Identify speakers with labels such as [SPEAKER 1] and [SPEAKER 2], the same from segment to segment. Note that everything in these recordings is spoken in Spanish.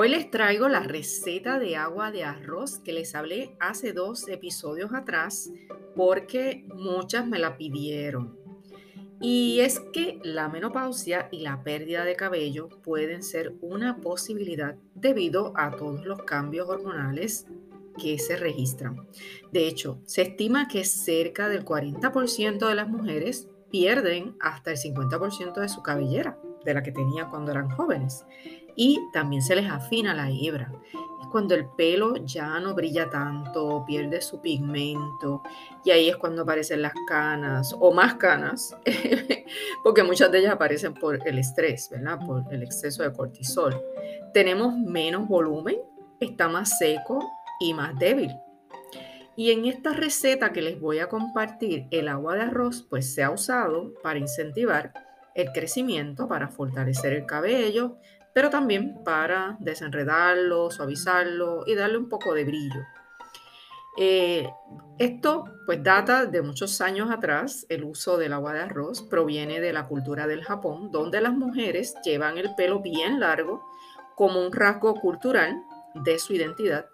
[SPEAKER 1] Hoy les traigo la receta de agua de arroz que les hablé hace dos episodios atrás porque muchas me la pidieron. Y es que la menopausia y la pérdida de cabello pueden ser una posibilidad debido a todos los cambios hormonales que se registran. De hecho, se estima que cerca del 40% de las mujeres pierden hasta el 50% de su cabellera, de la que tenían cuando eran jóvenes. Y también se les afina la hebra. Es cuando el pelo ya no brilla tanto, pierde su pigmento, y ahí es cuando aparecen las canas o más canas, porque muchas de ellas aparecen por el estrés, ¿verdad? Por el exceso de cortisol. Tenemos menos volumen, está más seco y más débil. Y en esta receta que les voy a compartir, el agua de arroz pues se ha usado para incentivar el crecimiento, para fortalecer el cabello, pero también para desenredarlo, suavizarlo y darle un poco de brillo. Eh, esto pues data de muchos años atrás, el uso del agua de arroz proviene de la cultura del Japón, donde las mujeres llevan el pelo bien largo como un rasgo cultural de su identidad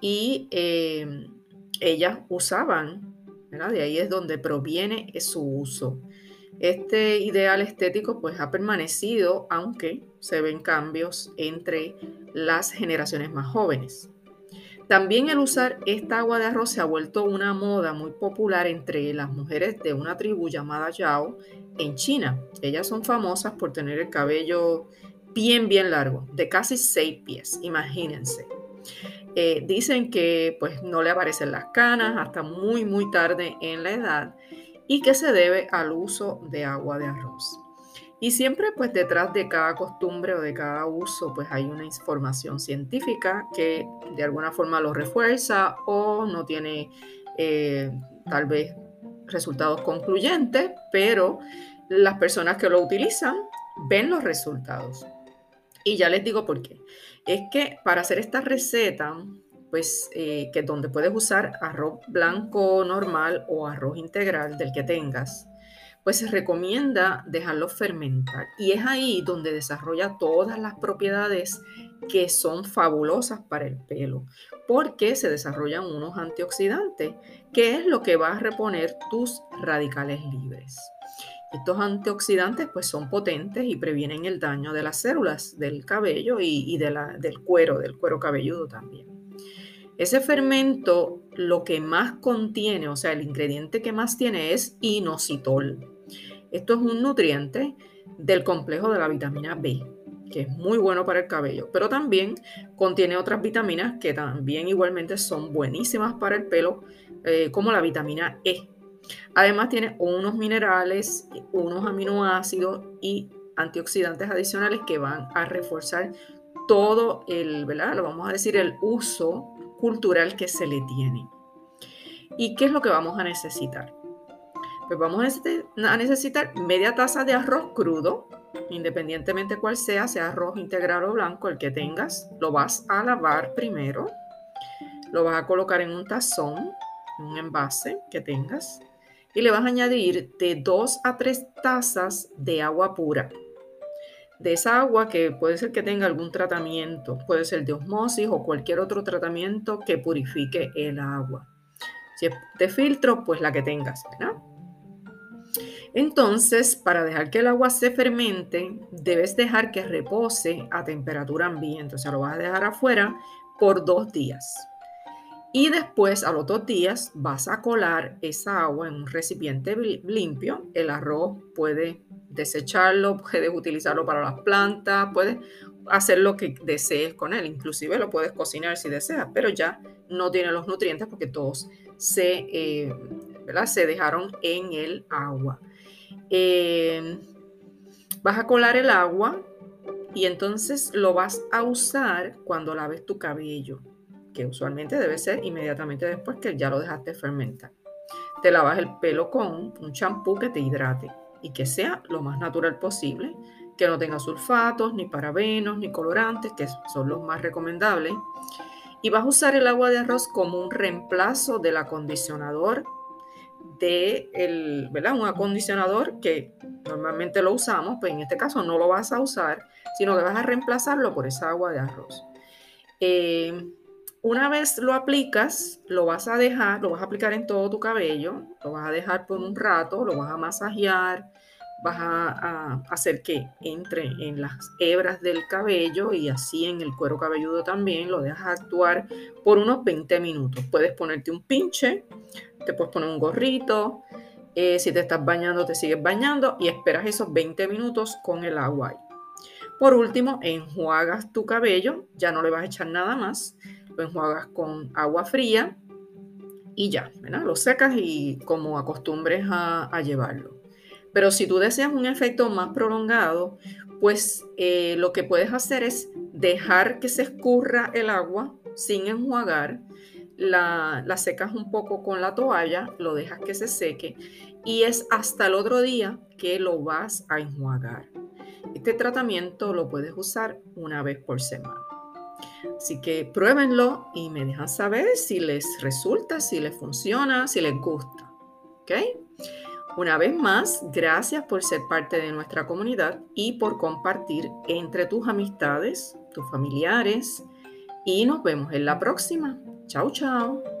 [SPEAKER 1] y eh, ellas usaban, de ahí es donde proviene su uso. Este ideal estético pues ha permanecido, aunque se ven cambios entre las generaciones más jóvenes. También el usar esta agua de arroz se ha vuelto una moda muy popular entre las mujeres de una tribu llamada Yao en China. Ellas son famosas por tener el cabello bien, bien largo, de casi seis pies, imagínense. Eh, dicen que pues no le aparecen las canas hasta muy muy tarde en la edad y que se debe al uso de agua de arroz. Y siempre pues detrás de cada costumbre o de cada uso pues hay una información científica que de alguna forma lo refuerza o no tiene eh, tal vez resultados concluyentes, pero las personas que lo utilizan ven los resultados. Y ya les digo por qué. Es que para hacer esta receta, pues eh, que donde puedes usar arroz blanco normal o arroz integral del que tengas, pues se recomienda dejarlo fermentar. Y es ahí donde desarrolla todas las propiedades que son fabulosas para el pelo, porque se desarrollan unos antioxidantes, que es lo que va a reponer tus radicales libres. Estos antioxidantes pues son potentes y previenen el daño de las células del cabello y, del cuero, del cuero cabelludo también. Ese fermento lo que más contiene, o sea, el ingrediente que más tiene es inositol. Esto es un nutriente del complejo de la vitamina B, que es muy bueno para el cabello, pero también contiene otras vitaminas que también igualmente son buenísimas para el pelo, eh, como la vitamina E, Además tiene unos minerales, unos aminoácidos y antioxidantes adicionales que van a reforzar todo el, ¿verdad? Lo vamos a decir, el uso cultural que se le tiene. ¿Y qué es lo que vamos a necesitar? Pues vamos a necesitar media taza de arroz crudo, independientemente cuál sea, sea arroz integral o blanco, el que tengas, lo vas a lavar primero, lo vas a colocar en un tazón, un envase que tengas, y le vas a añadir de 2 a 3 tazas de agua pura. De esa agua que puede ser que tenga algún tratamiento, puede ser de osmosis o cualquier otro tratamiento que purifique el agua. Si es de filtro, pues la que tengas, ¿verdad? Entonces, para dejar que el agua se fermente, debes dejar que repose a temperatura ambiente. O sea, lo vas a dejar afuera por dos días. Y después, a los dos días, vas a colar esa agua en un recipiente limpio. El arroz puedes desecharlo, puedes utilizarlo para las plantas, puedes hacer lo que desees con él. Inclusive lo puedes cocinar si deseas, pero ya no tiene los nutrientes porque todos se, eh, se dejaron en el agua. Eh, vas a colar el agua y entonces lo vas a usar cuando laves tu cabello que usualmente debe ser inmediatamente después que ya lo dejaste fermentar. Te lavas el pelo con un champú que te hidrate y que sea lo más natural posible, que no tenga sulfatos, ni parabenos, ni colorantes, que son los más recomendables. Y vas a usar el agua de arroz como un reemplazo del acondicionador de el, ¿verdad? Un acondicionador que normalmente lo usamos, pues en este caso no lo vas a usar, sino que vas a reemplazarlo por esa agua de arroz. Eh, una vez lo aplicas, lo vas a dejar, lo vas a aplicar en todo tu cabello, lo vas a dejar por un rato, lo vas a masajear, vas a, hacer que entre en las hebras del cabello y así en el cuero cabelludo también, lo dejas actuar por unos 20 minutos. Puedes ponerte un pinche, te puedes poner un gorrito, eh, si te estás bañando, te sigues bañando y esperas esos 20 minutos con el agua ahí. Por último, enjuagas tu cabello, ya no le vas a echar nada más, lo enjuagas con agua fría y ya. Lo secas y como acostumbres a llevarlo. Pero si tú deseas un efecto más prolongado, pues eh, lo que puedes hacer es dejar que se escurra el agua sin enjuagar, la, la, secas un poco con la toalla, lo dejas que se seque y es hasta el otro día que lo vas a enjuagar. Este tratamiento lo puedes usar una vez por semana. Así que pruébenlo y me dejan saber si les resulta, si les funciona, si les gusta. ¿Ok? Una vez más, gracias por ser parte de nuestra comunidad y por compartir entre tus amistades, tus familiares. Y nos vemos en la próxima. Chao, chao.